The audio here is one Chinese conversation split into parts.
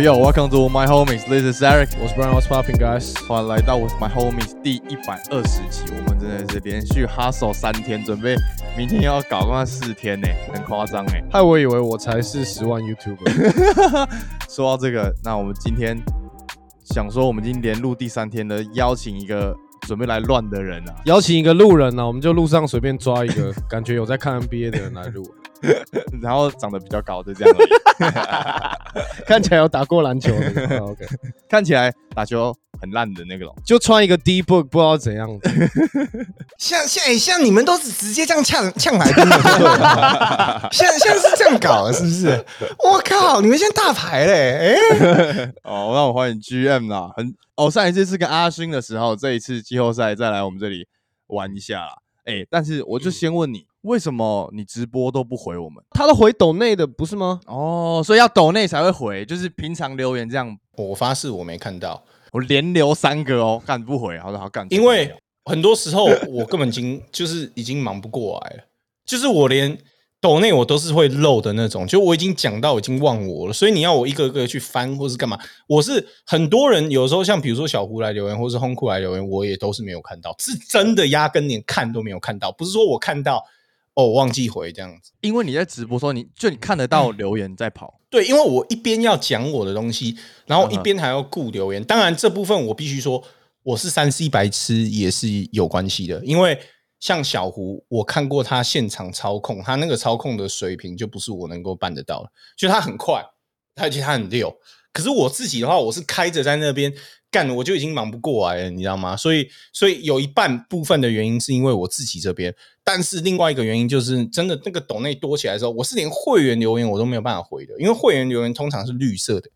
Yo yo, welcome to my homies. This is Eric. 我是 Brian，What's popping guys？欢迎来到 With My Homies 第一百二十期。我们真的是连续 hustle 三天，准备明天要搞那四天呢，很夸张哎。害我以为我才是十万 YouTuber。说到这个，那我们今天想说，我们已经连录第三天了，邀请一个准备来乱的人啊，邀请一个路人呢、啊，我们就路上随便抓一个感觉有在看 NBA 的人来录，然后长得比较高，就这样而已。看起来有打过篮球的。哦 OK，看起来打球很烂的那个龙。就穿一个 D book，不知道怎样子。像像哎像你们都是直接这样呛呛来宾的，对吧现在现在是这样搞的，是不是？我靠，你们现在大牌嘞，哎、哦，让我欢迎 GM 啦，很哦，上一次是跟阿勋的时候，这一次季后赛再来我们这里玩一下啦。哎，但是我就先问你，为什么你直播都不回我们？他都回抖内的不是吗？哦，所以要抖内才会回，就是平常留言这样，我发誓我没看到，我连留三个哦，干不回，好的好干，因为很多时候我根本已经就是已经忙不过来了，就是我连抖内我都是会漏的那种，就我已经讲到已经忘我了，所以你要我一个个去翻或是干嘛，我是很多人有时候像比如说小胡来留言或是轰库来留言，我也都是没有看到，是真的压根连看都没有看到，不是说我看到哦我忘记回这样子。因为你在直播的时候，你就你看得到留言在跑，对，因为我一边要讲我的东西，然后一边还要顾留言。当然，这部分我必须说，我是三 C 白痴也是有关系的。因为像小胡，我看过他现场操控，他那个操控的水平就不是我能够办得到的。就他很快，而且他很溜。可是我自己的话，我是开着在那边干，我就已经忙不过来了，你知道吗？所以，所以有一半部分的原因是因为我自己这边，但是另外一个原因就是真的那个抖内多起来的时候，我是连会员留言我都没有办法回的，因为会员留言通常是绿色的，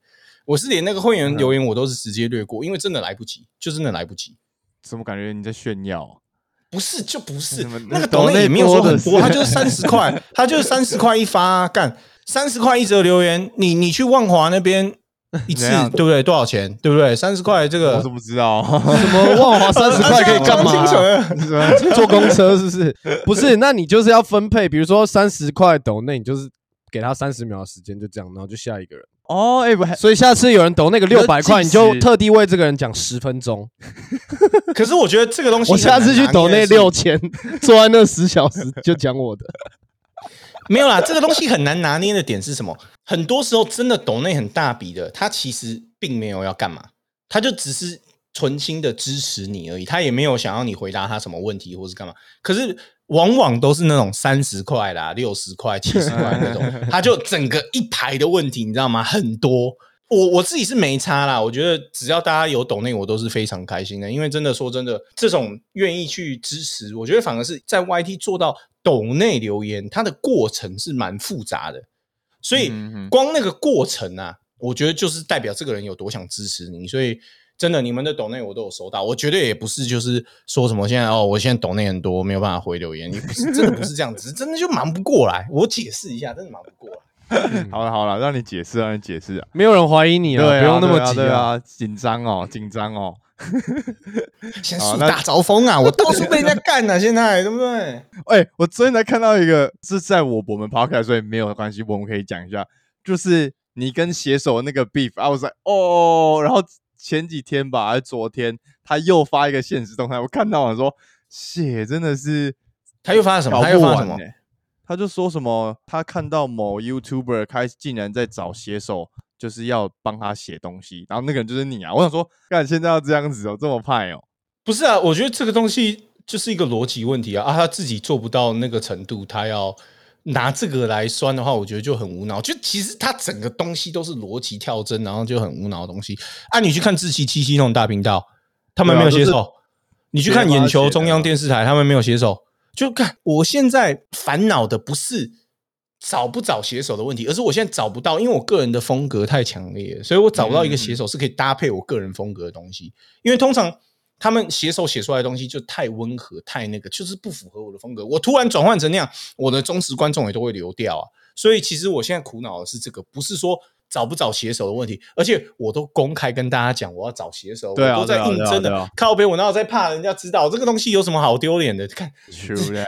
我是连那个会员留言我都是直接略过，因为真的来不及，就真的来不及。怎么感觉你在炫耀？不是就不是那个抖内也没有说很多，他就是三十块，他就是三十块一发、干三十块一则留言，你你去万华那边 一次对不对？多少钱？对不对？三十块这个我是不知道，什么万华三十块可以干嘛、坐公车是不是？不是，那你就是要分配，比如说三十块抖内，你就是给他三十秒的时间，就这样，然后就下一个人。哦，哎不，所以下次有人抖那个六百块，你就特地为这个人讲十分钟。可是我觉得这个东西我下次去抖那那六千，坐在那十小时就讲我的。没有啦，这个东西很难拿捏的点是什么？很多时候真的抖那很大笔的，他其实并没有要干嘛，他就只是存心的支持你而已，他也没有想要你回答他什么问题或是干嘛。可是往往都是那种三十块啦、六十块、七十块那种，他就整个一排的问题，你知道吗？很多。我我自己是没差啦，我觉得只要大家有抖内，我都是非常开心的。因为真的说真的，这种愿意去支持，我觉得反而是在 YT 做到抖内留言，它的过程是蛮复杂的，所以光那个过程啊，我觉得就是代表这个人有多想支持你。所以真的，你们的抖内我都有收到，我绝对也不是就是说什么现在哦，我现在抖内很多，没有办法回留言，你不是真的不是这样，子真的就忙不过来。我解释一下，真的忙不过来。好了好了，让你解释，让你解释啊。没有人怀疑你啊，对啊，不用那么急啊，紧张哦，紧张哦。好那现在树大招风啊，我到处被人家干啊，现在对不对？哎、我昨天才看到一个，是在我我们 podcast，所以没有关系，我们可以讲一下，就是你跟写手那个 beef，啊，我说哦，然后前几天吧，还是昨天，他又发一个现实动态，我看到我说，血真的是他又发了什么？他又发了什么？欸他就说什么，他看到某 YouTuber 开竟然在找写手，就是要帮他写东西，然后那个人就是你啊！我想说，干现在要这样子哦，这么派哦，不是啊，我觉得这个东西就是一个逻辑问题啊啊，他自己做不到那个程度，他要拿这个来酸的话，我觉得就很无脑。就其实他整个东西都是逻辑跳针，然后就很无脑的东西。啊，你去看志奇七七那种大频道，他们没有写手；你去看眼球中央电视台，他们没有写手。就看我现在烦恼的不是找不找写手的问题，而是我现在找不到，因为我个人的风格太强烈，所以我找不到一个写手是可以搭配我个人风格的东西。因为通常他们写手写出来的东西就太温和，太那个，就是不符合我的风格。我突然转换成那样，我的忠实观众也都会流掉啊。所以其实我现在苦恼的是这个，不是说找不找写手的问题，而且我都公开跟大家讲我要找写手，对啊我都在对啊应征的。靠边，我哪有在怕人家知道这个东西有什么好丢脸的？看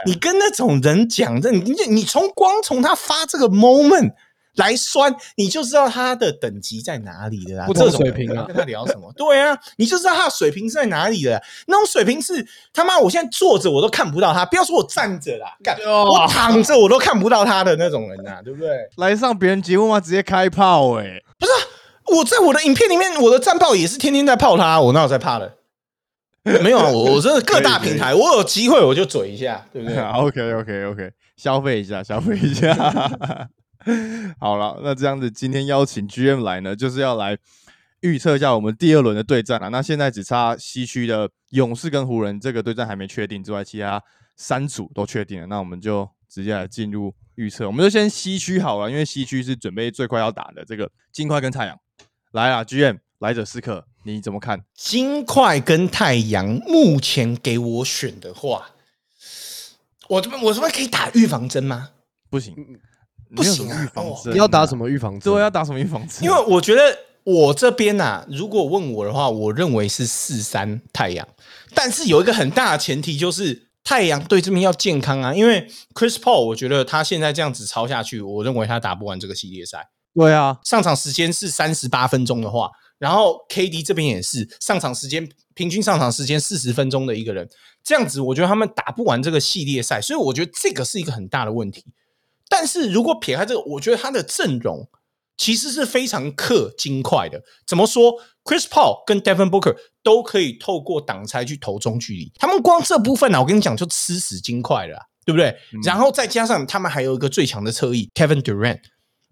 你跟那种人讲，这你你你从光从他发这个 moment，来酸，你就知道他的等级在哪里的啦。不同这种水平啊跟他聊什么？对啊，你就知道他的水平是在哪里的。那种水平是他妈，我现在坐着我都看不到他，不要说我站着啦，干我躺着我都看不到他的那种人呐、对不对？来上别人节目吗？直接开炮哎、不是我在我的影片里面，我的战报也是天天在泡他，我哪有在怕的？没有啊，我我真的各大平台，我有机会我就嘴一下，对不对？OK OK OK，消费一下，消费一下。好了，那这样子，今天邀请 GM 来呢，就是要来预测一下我们第二轮的对战啊。那现在只差西区的勇士跟湖人这个对战还没确定之外，其他三组都确定了。那我们就直接来进入预测，我们就先西区好了，因为西区是准备最快要打的这个金块跟太阳。来啊，GM 来者是客，你怎么看？金块跟太阳目前给我选的话，我这边我这边可以打预防针吗？不行，不行啊哦预防针、你要打什？么预防针？对，要打什么预防针？因为我觉得我这边呐、如果问我的话，我认为是四三太阳，但是有一个很大的前提就是太阳对这边要健康啊，因为 Chris Paul 我觉得他现在这样子抄下去，我认为他打不完这个系列赛。对啊，上场时间是三十八分钟的话，然后 KD 这边也是上场时间平均上场时间四十分钟的一个人，这样子我觉得他们打不完这个系列赛，所以我觉得这个是一个很大的问题。但是如果撇开这个，我觉得他的阵容其实是非常克金块的。怎么说？Chris Paul 跟 Devin Booker 都可以透过挡拆去投中距离，他们光这部分呢、啊，我跟你讲就吃死金块了啊、对不对？然后再加上他们还有一个最强的侧翼 Kevin Durant，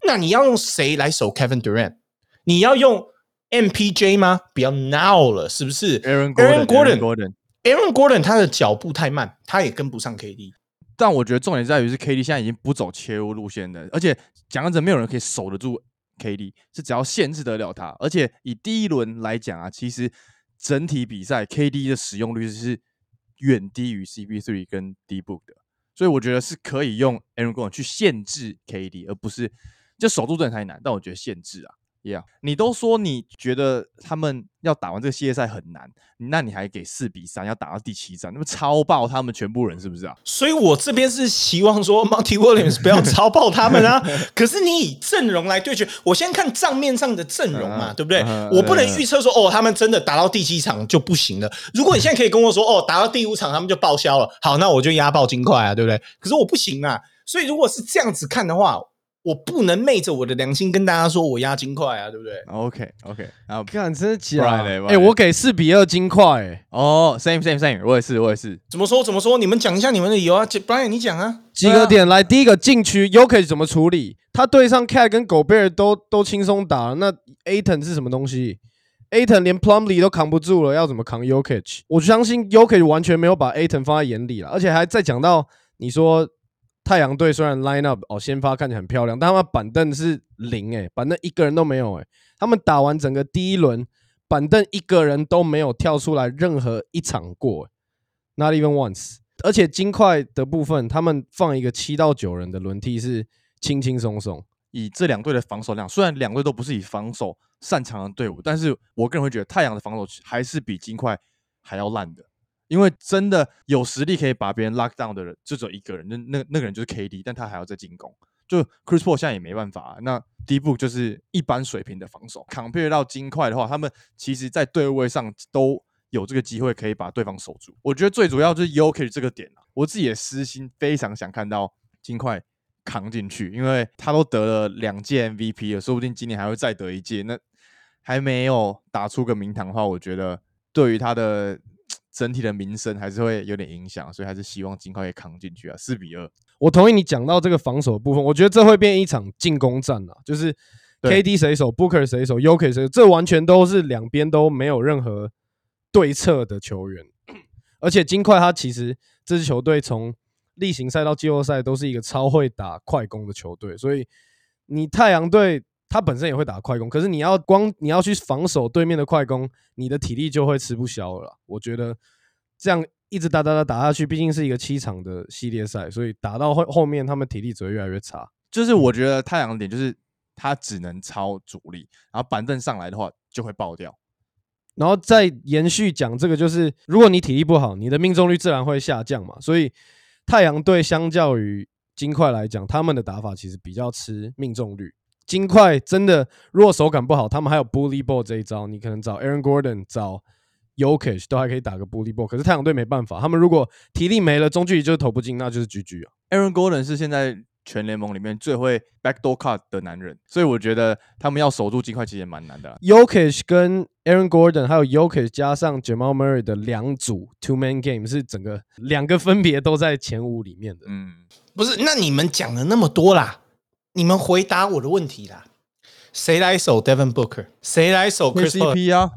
那你要用谁来守 Kevin Durant？你要用 MPJ 吗？不要闹了，是不是 Aaron Aaron Gordon，Aaron Gordon Gordon。Aaron Gordon 他的脚步太慢，他也跟不上 KD。但我觉得重点在于是 KD 现在已经不走切入路线的，而且讲真，没有人可以守得住 KD，是只要限制得了他。而且以第一轮来讲啊，其实整体比赛 KD 的使用率是远低于 CP3 跟 D Book 的，所以我觉得是可以用 Aaron Gordon 去限制 KD，而不是就守住真的太难。但我觉得限制啊，Yeah，你都说你觉得他们要打完这个系列赛很难，那你还给四比三，要打到第七战，那么超爆他们全部人是不是啊？所以我这边是希望说 Monty Williams 不要 超爆他们啊。可是你以阵容来对决，我先看账面上的阵容嘛，嗯对不对嗯？我不能预测说哦，他们真的打到第七场就不行了。如果你现在可以跟我说哦，打到第五场他们就报销了，好，那我就压爆金块啊，对不对？可是我不行啊。所以如果是这样子看的话，我不能昧着我的良心跟大家说我压金块啊，对不对？OK OK，然后看真的假？不然嘞哎，嘞我给四比二金块，哎，哦，same same same，我也是我也是，怎么说？怎么说？你们讲一下你们的理由啊，Brian，你讲啊。几个点来，第一个禁区 y o k i 怎么处理？他对上 Cat 跟狗贝尔都都轻松打了，那 Aton 是什么东西？Aton 连 Plumlee 都扛不住了，要怎么扛 y o k i 我相信 y o k i 完全没有把 Aton 放在眼里了，而且还在讲到你说太阳队虽然 line up 哦先发看起来很漂亮，但他们板凳是零诶、板凳一个人都没有诶、他们打完整个第一轮，板凳一个人都没有跳出来任何一场过、欸、，not even once。而且金块的部分，他们放一个七到九人的轮替是轻轻松松。以这两队的防守量，虽然两队都不是以防守擅长的队伍，但是我个人会觉得太阳的防守还是比金块还要烂的。因为真的有实力可以把别人 lock down 的人，就只有一个人，那那那个人就是 KD，但他还要再进攻。就 Chris Paul 现在也没办法、啊，那第一步就是一般水平的防守。compare 到金块的话，他们其实在对位上都有这个机会可以把对方守住。我觉得最主要就是 Yoki 这个点啊，我自己的私心非常想看到金块扛进去，因为他都得了两届 MVP 了，说不定今年还会再得一届。那还没有打出个名堂的话，我觉得对于他的整体的名声还是会有点影响，所以还是希望尽快可以扛进去啊。四比二，我同意你讲到这个防守的部分，我觉得这会变一场进攻战啊，就是 KD 谁守，Booker 谁守 y o k i 谁守，这完全都是两边都没有任何对策的球员。而且金块他其实这支球队从例行赛到季后赛都是一个超会打快攻的球队，所以你太阳队他本身也会打快攻，可是你要光你要去防守对面的快攻，你的体力就会吃不消了。我觉得这样一直打打打打下去，毕竟是一个七场的系列赛，所以打到后后面他们体力只会越来越差。就是我觉得太阳的点就是他只能超主力，然后板凳上来的话就会爆掉。然后再延续讲这个，就是如果你体力不好，你的命中率自然会下降嘛。所以太阳队相较于金块来讲，他们的打法其实比较吃命中率。金块真的如果手感不好，他们还有 bully ball 这一招，你可能找 Aaron Gordon 找 Yokish 都还可以打个 bully ball。可是太阳队没办法，他们如果体力没了，中距离就是投不进，那就是 GG 啊。Aaron Gordon 是现在全联盟里面最会 backdoor cut 的男人，所以我觉得他们要守住金块其实也蛮难的啦。Yokish 跟 Aaron Gordon 还有 Yokish 加上 Jamal Murray 的两组 two man game 是整个两个分别都在前五里面的。嗯，不是，那你们讲了那么多啦，你们回答我的问题啦。谁来守 Devin Booker？谁来守 Chris Paul？KCP 啊，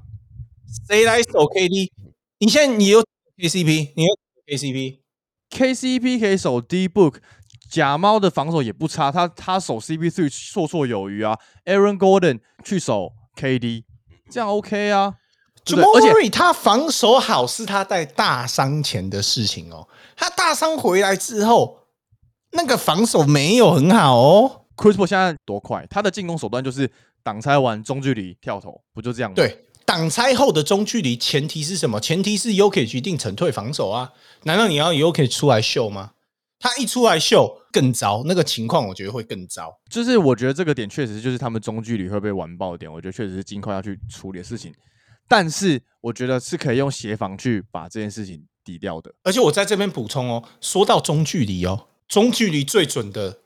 谁来守 KD？你现在你有 KCP，你有 KCP，KCP 可以守 D Book，假猫的防守也不差，他他守 CP3 绰绰有余啊。Aaron Gordon 去守 KD，这样 OK 啊。而且 Murray 他防守好是他在大伤前的事情哦，他大伤回来之后，那个防守没有很好哦。Chris Paul 现在多快，他的进攻手段就是挡拆完中距离跳投，不就这样吗？，对，挡拆后的中距离前提是什么？前提是 UK 决定沉退防守啊。难道你要 UK 出来秀吗？他一出来秀更糟，那个情况我觉得会更糟。就是我觉得这个点确实就是他们中距离会被完爆的点，我觉得确实是尽快要去处理的事情。但是我觉得是可以用协防去把这件事情抵掉的。而且我在这边补充哦，说到中距离哦，中距离最准的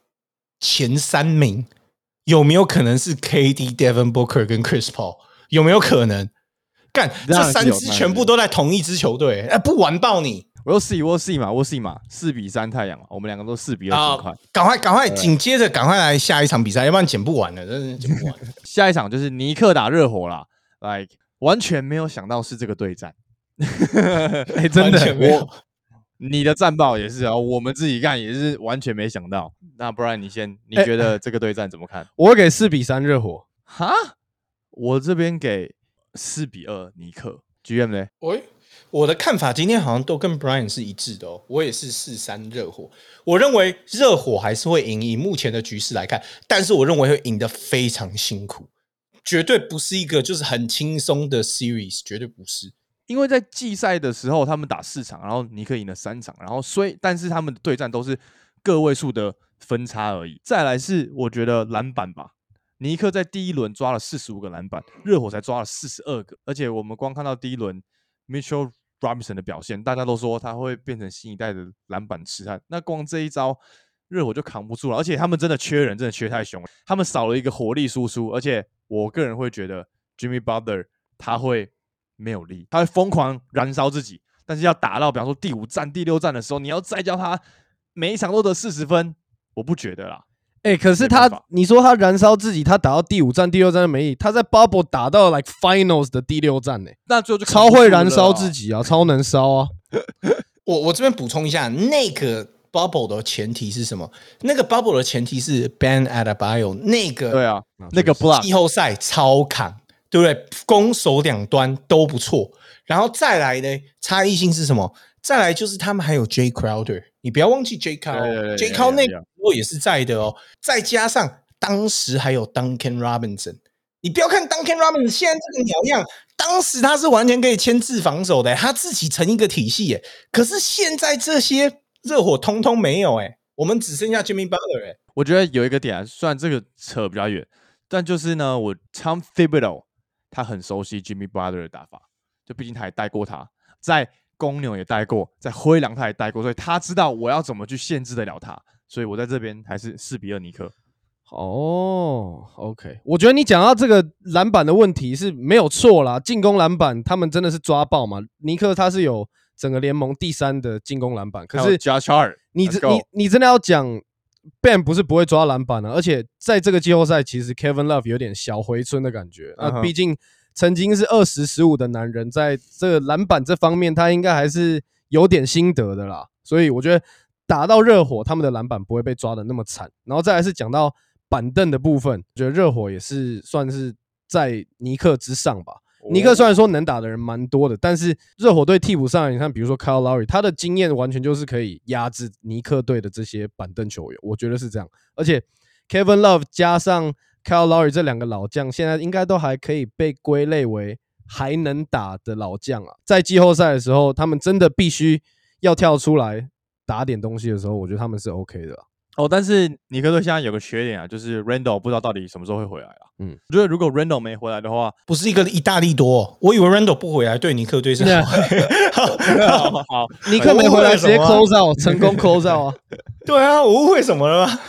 前三名有没有可能是 KD、Devin Booker 跟 Chris Paul？有没有可能？干，这三支全部都在同一支球队，哎，不完爆你我又 see 我 see 嘛，我 see 嘛，四比三太阳嘛，我们两个都四比二啊金块。！赶快，赶快，紧接着赶快来下一场比赛，要不然剪不完了，真的是 剪不完。下一场就是尼克打热火啦，like 完全没有想到是这个对战。哎、真的，没有。你的战报也是啊，我们自己干也是完全没想到。那不然你先，你哎觉得这个对战怎么看？我会给四比三热火。哈，我这边给四比二尼克。GM 呢？喂，我的看法今天好像都跟 Brian 是一致的哦。我也是四三热火，我认为热火还是会赢。以目前的局势来看，但是我认为会赢得非常辛苦，绝对不是一个就是很轻松的 series，绝对不是。因为在季赛的时候，他们打四场，然后尼克赢了三场，然后虽但是他们的对战都是个位数的分差而已。再来是我觉得篮板吧，尼克在第一轮抓了四十五个篮板，热火才抓了四十二个，而且我们光看到第一轮 Mitchell Robinson 的表现，大家都说他会变成新一代的篮板痴汉。那光这一招，热火就扛不住了，而且他们真的缺人，真的缺太凶了，他们少了一个火力输出，而且我个人会觉得 Jimmy Butler 他会没有力，他会疯狂燃烧自己，但是要打到比方说第五战、第六战的时候，你要再叫他每一场都得四十分，我不觉得啦。哎、可是他你说他燃烧自己，他打到第五战、第六战都没力，他在 Bubble 打到 like Finals 的第六战呢、那最后就超会燃烧自己啊，超能烧啊！我我这边补充一下，那个 bubble 的前提是什么？那个 bubble 的前提是 Ben at a bio 那个对啊，那个 block 季后赛超扛，对不对？攻守两端都不错。然后再来呢，差异性是什么？再来就是他们还有 J Crowder，你不要忘记 J 对对对 Crowder，J Crowder 那对个时候也是在的哦。再加上当时还有 Duncan Robinson，你不要看 Duncan Robinson 现在这个鸟样，当时他是完全可以牵制防守的，他自己成一个体系耶。可是现在这些热火通通没有哎，我们只剩下 Jimmy Butler 哎。我觉得有一个点、啊，虽然这个扯比较远，但就是呢，我 Tom Thibodeau 他很熟悉 Jimmy Butler 的打法，就毕竟他也带过他，在公牛也带过，在灰狼他也带过，所以他知道我要怎么去限制得了他，所以我在这边还是四比二尼克。哦，OK，我觉得你讲到这个篮板的问题是没有错啦，进攻篮板他们真的是抓爆嘛。尼克他是有整个联盟第三的进攻篮板，可是 Josh Hart，你 let's 这你你真的要讲 Ben 不是不会抓篮板的、而且在这个季后赛，其实 Kevin Love 有点小回春的感觉。那、毕竟曾经是二十十五的男人，在这个篮板这方面，他应该还是有点心得的啦。所以我觉得打到热火，他们的篮板不会被抓的那么惨。然后再来是讲到板凳的部分，我觉得热火也是算是在尼克之上吧。尼克虽然说能打的人蛮多的，但是热火队替补上，你看，比如说 Kyle Lowry，他的经验完全就是可以压制尼克队的这些板凳球员，我觉得是这样。而且 Kevin Love 加上 Kyle Lowry 这两个老将，现在应该都还可以被归类为还能打的老将啊。在季后赛的时候，他们真的必须要跳出来打点东西的时候，我觉得他们是 OK 的。哦，但是尼克队现在有个缺点啊，就是 Randall 不知道到底什么时候会回来啊。嗯嗯，我觉得如果 Randall 没回来的话，不是一个意大利多哦，我以为 Randall 不回来对尼克队是 好。好好，尼克没回来，直接 close out，成功 close out 啊！对啊，我误会什么了吗？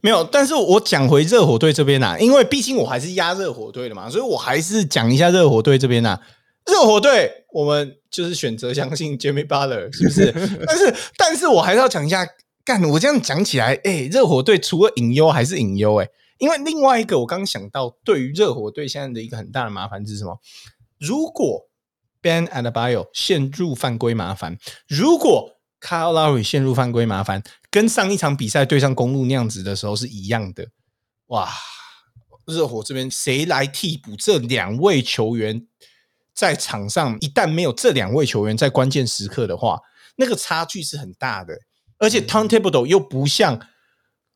没有，但是我讲回热火队这边啊，因为毕竟我还是压热火队的嘛，所以我还是讲一下热火队这边啊。热火队，我们就是选择相信 Jimmy Butler，是不是？但是，但是我还是要讲一下，干我这样讲起来，哎、热火队除了隐忧还是隐忧，哎，因为另外一个我刚想到，对于热火队现在的一个很大的麻烦是什么？如果 Ben Adebayo 陷入犯规麻烦，如果 Kyle Lowry 陷入犯规麻烦，跟上一场比赛对上公路那样子的时候是一样的，哇！热火这边谁来替补这两位球员？在场上一旦没有这两位球员在关键时刻的话，那个差距是很大的。而且 Tom Thibodeau 又不像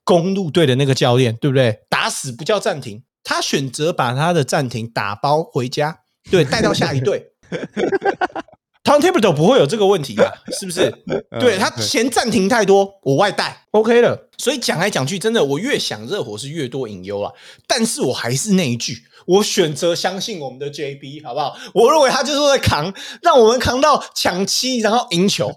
公路队的那个教练，对不对？打死不叫暂停，他选择把他的暂停打包回家，对，带到下一队。Tom Thibodeau 不会有这个问题吧，是不是？对他嫌暂停太多，我外带 OK 了。所以讲来讲去，真的我越想热火是越多隐忧啊。但是我还是那一句，我选择相信我们的 JB，好不好？我认为他就是在扛，让我们扛到抢七，然后赢球。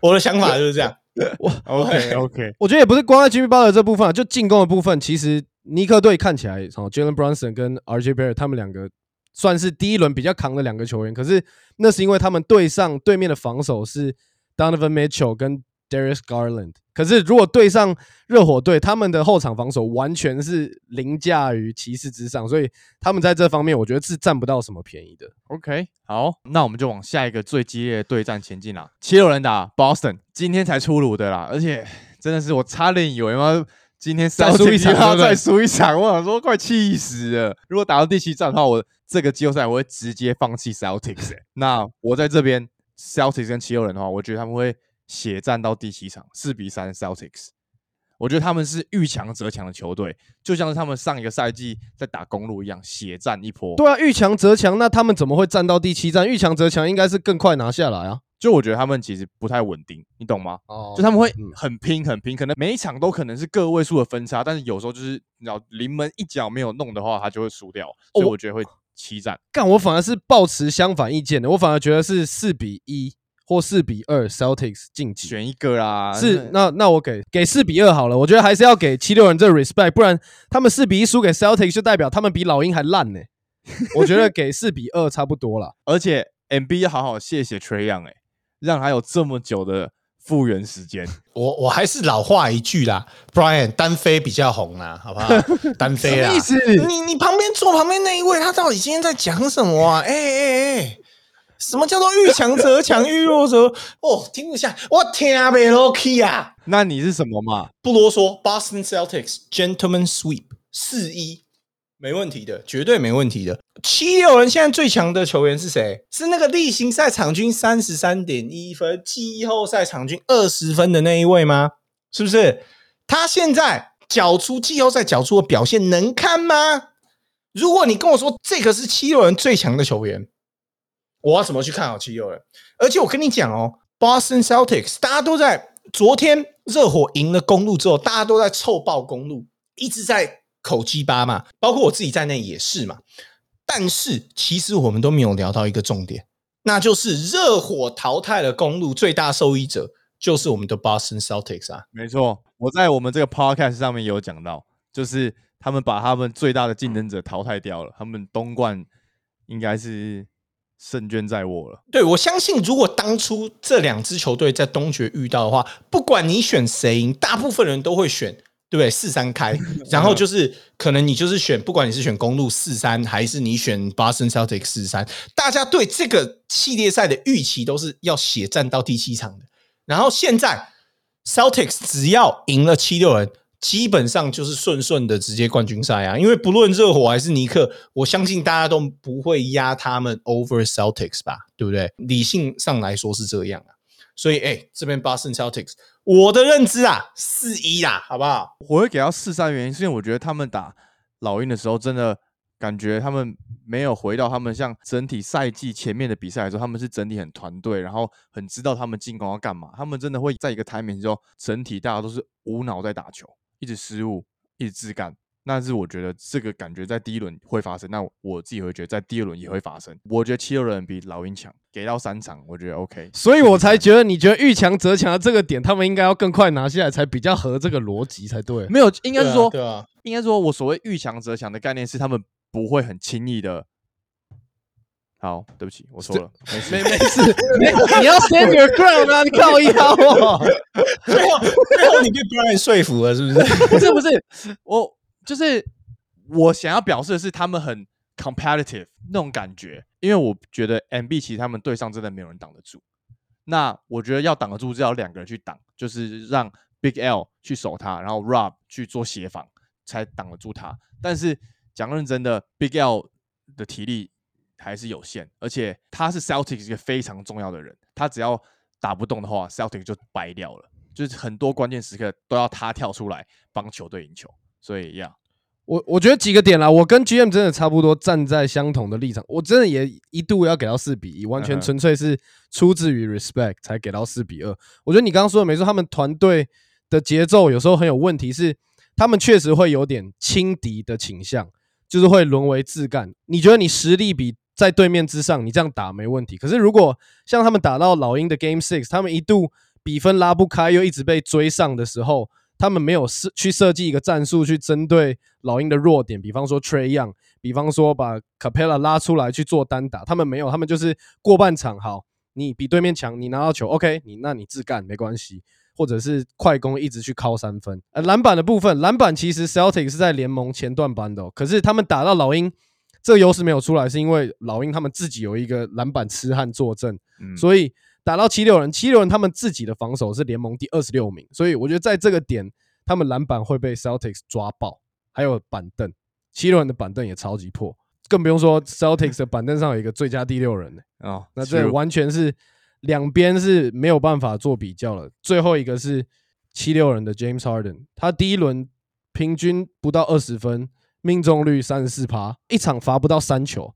我的想法就是这样。OK OK，我觉得也不是光在 Jimmy Butler 这部分啊，就进攻的部分，其实尼克队看起来，哦，Jalen Brunson 跟 RJ Barrett 他们两个算是第一轮比较扛的两个球员，可是那是因为他们对上对面的防守是 Donovan Mitchell 跟 Darius Garland，可是如果对上热火队，他们的后场防守完全是凌驾于骑士之上，所以他们在这方面我觉得是占不到什么便宜的。OK，好，那我们就往下一个最激烈的对战前进啦。七六人打 Boston，今天才出炉的啦，而且真的是我差点以为吗？今天再输一场再输一场，我想说快气死了。如果打到第七战的话，我这个季后赛我会直接放弃 Celtics、欸。那我在这边 Celtics 跟七六人的话，我觉得他们会血战到第七场，四比三 Celtics。我觉得他们是遇强则强的球队，就像是他们上一个赛季在打公路一样，血战一波。对啊，遇强则强，那他们怎么会战到第七战？遇强则强应该是更快拿下来啊。就我觉得他们其实不太稳定，你懂吗？哦就他们会嗯很拼很拼，可能每一场都可能是个位数的分差，但是有时候就是你知道临门一脚没有弄的话，他就会输掉，所以我我觉得会七战。干，我反而是抱持相反意见的，我反而觉得是四比一或四比二 Celtics 晋级。选一个啦，是，那那我给给四比二好了，我觉得还是要给七六人这个 respect，不然他们四比一输给 Celtics 就代表他们比老鹰还烂呢、我觉得给 四比二差不多了。而且 MB 要好好谢谢 Trey Young 哎、让他有这么久的复原时间。我我还是老话一句啦，Brian 单飞比较红啦，好不好？单飞啦，意思你你旁边坐旁边那一位，他到底今天在讲什么啊？哎哎哎，什么叫做遇强则强，遇弱则哦？听不下，我听不落去啊！那你是什么嘛？不啰嗦，Boston Celtics Gentleman Sweep 四一，没问题的，绝对没问题的。七六人现在最强的球员是谁？是那个例行赛场均三十三点一分，季后赛场均二十分的那一位吗？是不是？他现在缴出季后赛缴出的表现能看吗？如果你跟我说这个是七六人最强的球员，我要怎么去看好七六人？而且我跟你讲哦，Boston Celtics 大家都在昨天热火赢了公路之后，大家都在臭爆公路，一直在口鸡巴嘛，包括我自己在内也是嘛。但是其实我们都没有聊到一个重点，那就是热火淘汰了公路，最大受益者就是我们的 Boston Celtics 啊。没错，我在我们这个 podcast 上面也有讲到，就是他们把他们最大的竞争者淘汰掉了，他们东冠应该是胜券在握了。对，我相信如果当初这两支球队在东决遇到的话，不管你选谁赢，大部分人都会选，对不对？四三开，然后就是可能你就是选，不管你是选公路四三，还是你选 Boston Celtics 四三，大家对这个系列赛的预期都是要血战到第七场的。然后现在 Celtics 只要赢了七六人，基本上就是顺顺的直接冠军赛啊！因为不论热火还是尼克，我相信大家都不会压他们 over Celtics 吧，对不对？理性上来说是这样啊。所以，哎、这边 Boston Celtics，我的认知啊，四一啦，好不好？我会给到四三原因，是因为我觉得他们打老鹰的时候真的感觉他们没有回到他们像整体赛季前面的比赛来说，他们是整体很团队，然后很知道他们进攻要干嘛。他们真的会在一个台面之后，整体大家都是无脑在打球，一直失误，一直自干。那是我觉得这个感觉在第一轮会发生，那我自己会觉得在第二轮也会发生。我觉得七六人比老鹰强，给到三场，我觉得 OK。所以我才觉得你觉得遇强则强的这个点，他们应该要更快拿下来，才比较合这个逻辑才对。没有，应该是说，对啊，应该说，我所谓遇强则强的概念是他们不会很轻易的。好，对不起，我错了，没事 没没事，没你要 stand your ground 啊，你靠腰哦。最后最后你被 Brian 说服了，是不是？不是不是，我就是我想要表示的是他们很 competitive 那种感觉，因为我觉得 MB 其实他们队上真的没有人挡得住。那我觉得要挡得住，就要两个人去挡，就是让 Big L 去守他，然后 Rob 去做协防，才挡得住他。但是讲认真的，Big L 的体力还是有限，而且他是 Celtics 一个非常重要的人，他只要打不动的话，Celtics 就掰掉了。就是很多关键时刻都要他跳出来帮球队赢球，所以呀，我我觉得几个点啦，我跟 GM 真的差不多站在相同的立场，我真的也一度要给到四比一，完全纯粹是出自于 respect 才给到四比二。我觉得你刚刚说的没错，他们团队的节奏有时候很有问题，是他们确实会有点轻敌的倾向，就是会沦为自干。你觉得你实力比在对面之上，你这样打没问题。可是如果像他们打到老鹰的 Game Six，他们一度比分拉不开，又一直被追上的时候，他们没有设去设计一个战术去针对老鹰的弱点，比方说 Trey Young，比方说把 Capella 拉出来去做单打，他们没有，他们就是过半场好，你比对面强，你拿到球，OK，你那你自干没关系，或者是快攻一直去敲三分。呃，篮板的部分，篮板其实 Celtic 是在联盟前段班的、可是他们打到老鹰。这个优势没有出来，是因为老鹰他们自己有一个篮板痴汉坐镇，嗯，所以打到七六人，七六人他们自己的防守是联盟第二十六名，所以我觉得在这个点，他们篮板会被 Celtics 抓爆，还有板凳，七六人的板凳也超级破，更不用说 Celtics 的板凳上有一个最佳第六人呢、哦，那这完全是两边是没有办法做比较了。最后一个是七六人的 James Harden，他第一轮平均不到二十分，命中率三十四趴，一场罚不到三球。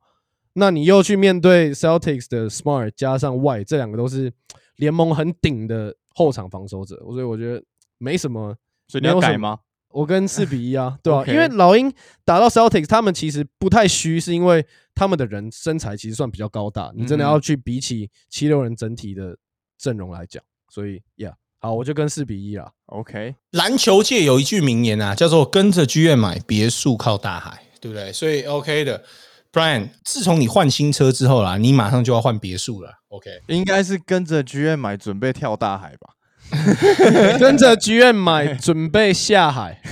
那你又去面对 Celtics 的 Smart 加上 White，这两个都是联盟很顶的后场防守者，所以我觉得没什么。所以你要改吗？我跟四比一啊，对啊因为老鹰打到 Celtics，他们其实不太虚，是因为他们的人身材其实算比较高大，你真的嗯要去比起七六人整体的阵容来讲，所以呀好，我就跟四比一了。OK，篮球界有一句名言啊，叫做“跟着剧院买，别墅靠大海”，对不对？所以 OK 的，Brian，自从你换新车之后啦，你马上就要换别墅了。OK，应该是跟着剧院买，准备跳大海吧？跟着剧院买，准备下海。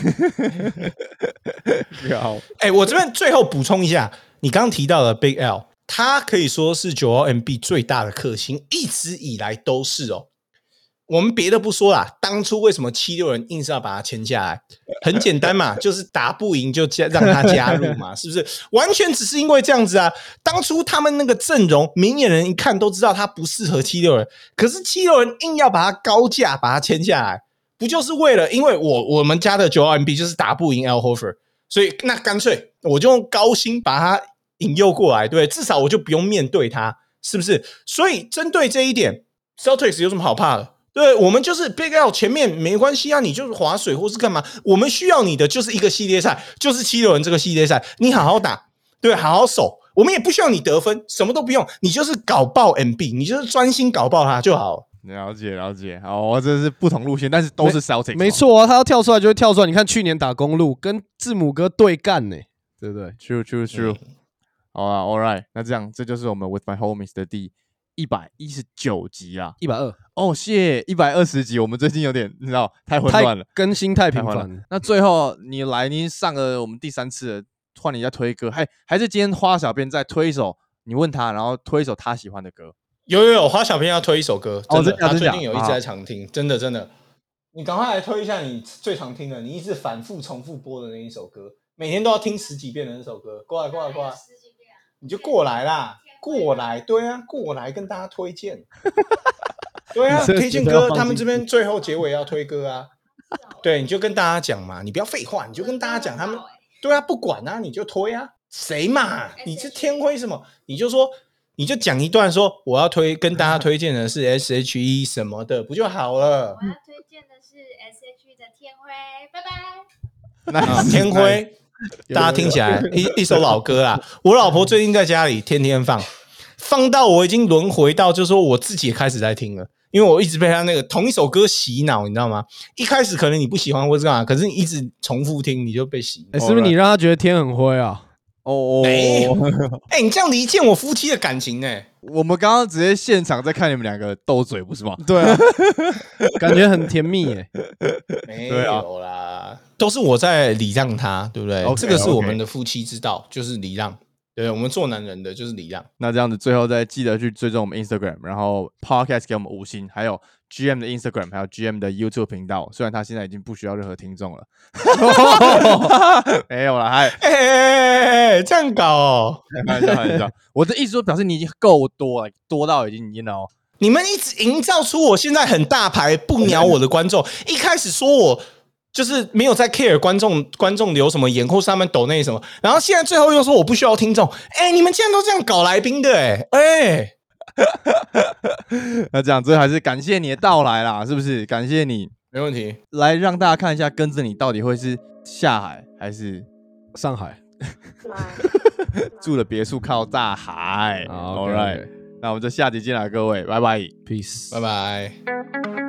好，哎、我这边最后补充一下，你刚刚提到的 Big L，他可以说是九幺 MB 最大的克星，一直以来都是哦。我们别的不说啦，当初为什么七六人硬是要把他签下来？很简单嘛，就是打不赢就加让他加入嘛，是不是？完全只是因为这样子啊。当初他们那个阵容，明眼人一看都知道他不适合七六人，可是七六人硬要把他高价把他签下来，不就是为了因为我我们家的九二 MB 就是打不赢 L Hofer，所以那干脆我就用高薪把他引诱过来，对至少我就不用面对他，是不是？所以针对这一点，Celtics 有什么好怕的？对我们就是 Big L 前面没关系啊，你就是划水或是干嘛，我们需要你的就是一个系列赛，就是七六人这个系列赛，你好好打，对，好好守，我们也不需要你得分，什么都不用，你就是搞爆 MB，你就是专心搞爆他就好了。了解了解。好，这是不同路线，但是都是 Celtic，没错啊，他要跳出来就会跳出来。你看去年打公路跟字母哥对干呢、对不对？，True True True。好啊，All right，那这样这就是我们 With My Homies 的第一百一十九集啊。一百二，哦，谢一百二十集，我们最近有点你知道太混乱了，更新太频繁了。。那最后你来，你上了我们第三次了，换你再推歌，还还是今天花小编再推一首，你问他，然后推一首他喜欢的歌。有有有，花小编要推一首歌，哦真的，他最近有一直在常听，真的真的。你赶快来推一下你最常听的，你一直反复重复播的那一首歌，每天都要听十几遍的那首歌。过来过来过来，你就过来啦，过来，对啊，过来跟大家推荐。对啊，推荐歌，他们这边最后结尾要推歌啊。对，你就跟大家讲嘛，你不要废话，你就跟大家讲他们。对啊，不管啊，你就推啊，谁嘛？你是天辉什么？你就说，你就讲一段说我要推跟大家推荐的是 S H E 什么的，不就好了我？要推荐的是 S H E 的天辉，拜拜。那啊，天辉，大家听起来一一首老歌啊。我老婆最近在家里天天放，放到我已经轮回到，就是说我自己也开始在听了。因为我一直被他那个同一首歌洗脑，你知道吗？一开始可能你不喜欢或是干嘛，可是你一直重复听，你就被洗脑。哎，是不是你让他觉得天很灰啊？哦没有哦，哎、你这样离间我夫妻的感情呢、我们刚刚直接现场在看你们两个斗嘴，不是吗？对啊，感觉很甜蜜哎。没有啦，都是我在礼让他，对不对 OK，这个是我们的夫妻之道，就是礼让。对，我们做男人的就是礼让。那这样子，最后再记得去追踪我们 Instagram，然后 Podcast 给我们五星，还有 GM 的 Instagram，还有 GM 的 YouTube 频道。虽然他现在已经不需要任何听众了，没有了，还哎、哎哎哎这样搞、哦，开玩笑，开玩笑。我的意思说，表示你已经够多了，多到已经你 you know 你们一直营造出我现在很大牌不鸟我的观众，一开始说我就是没有在 care 观众观众留什么言或是他们抖那什么，然后现在最后又说我不需要听众，哎、你们竟然都这样搞来宾的、哎哎，那这样，最后还是感谢你的到来啦，是不是？感谢你没问题，来让大家看一下，跟着你到底会是下海还是上海住的别墅靠大海。好 All right，那我们就下集见啦，各位，拜拜。，peace，拜拜。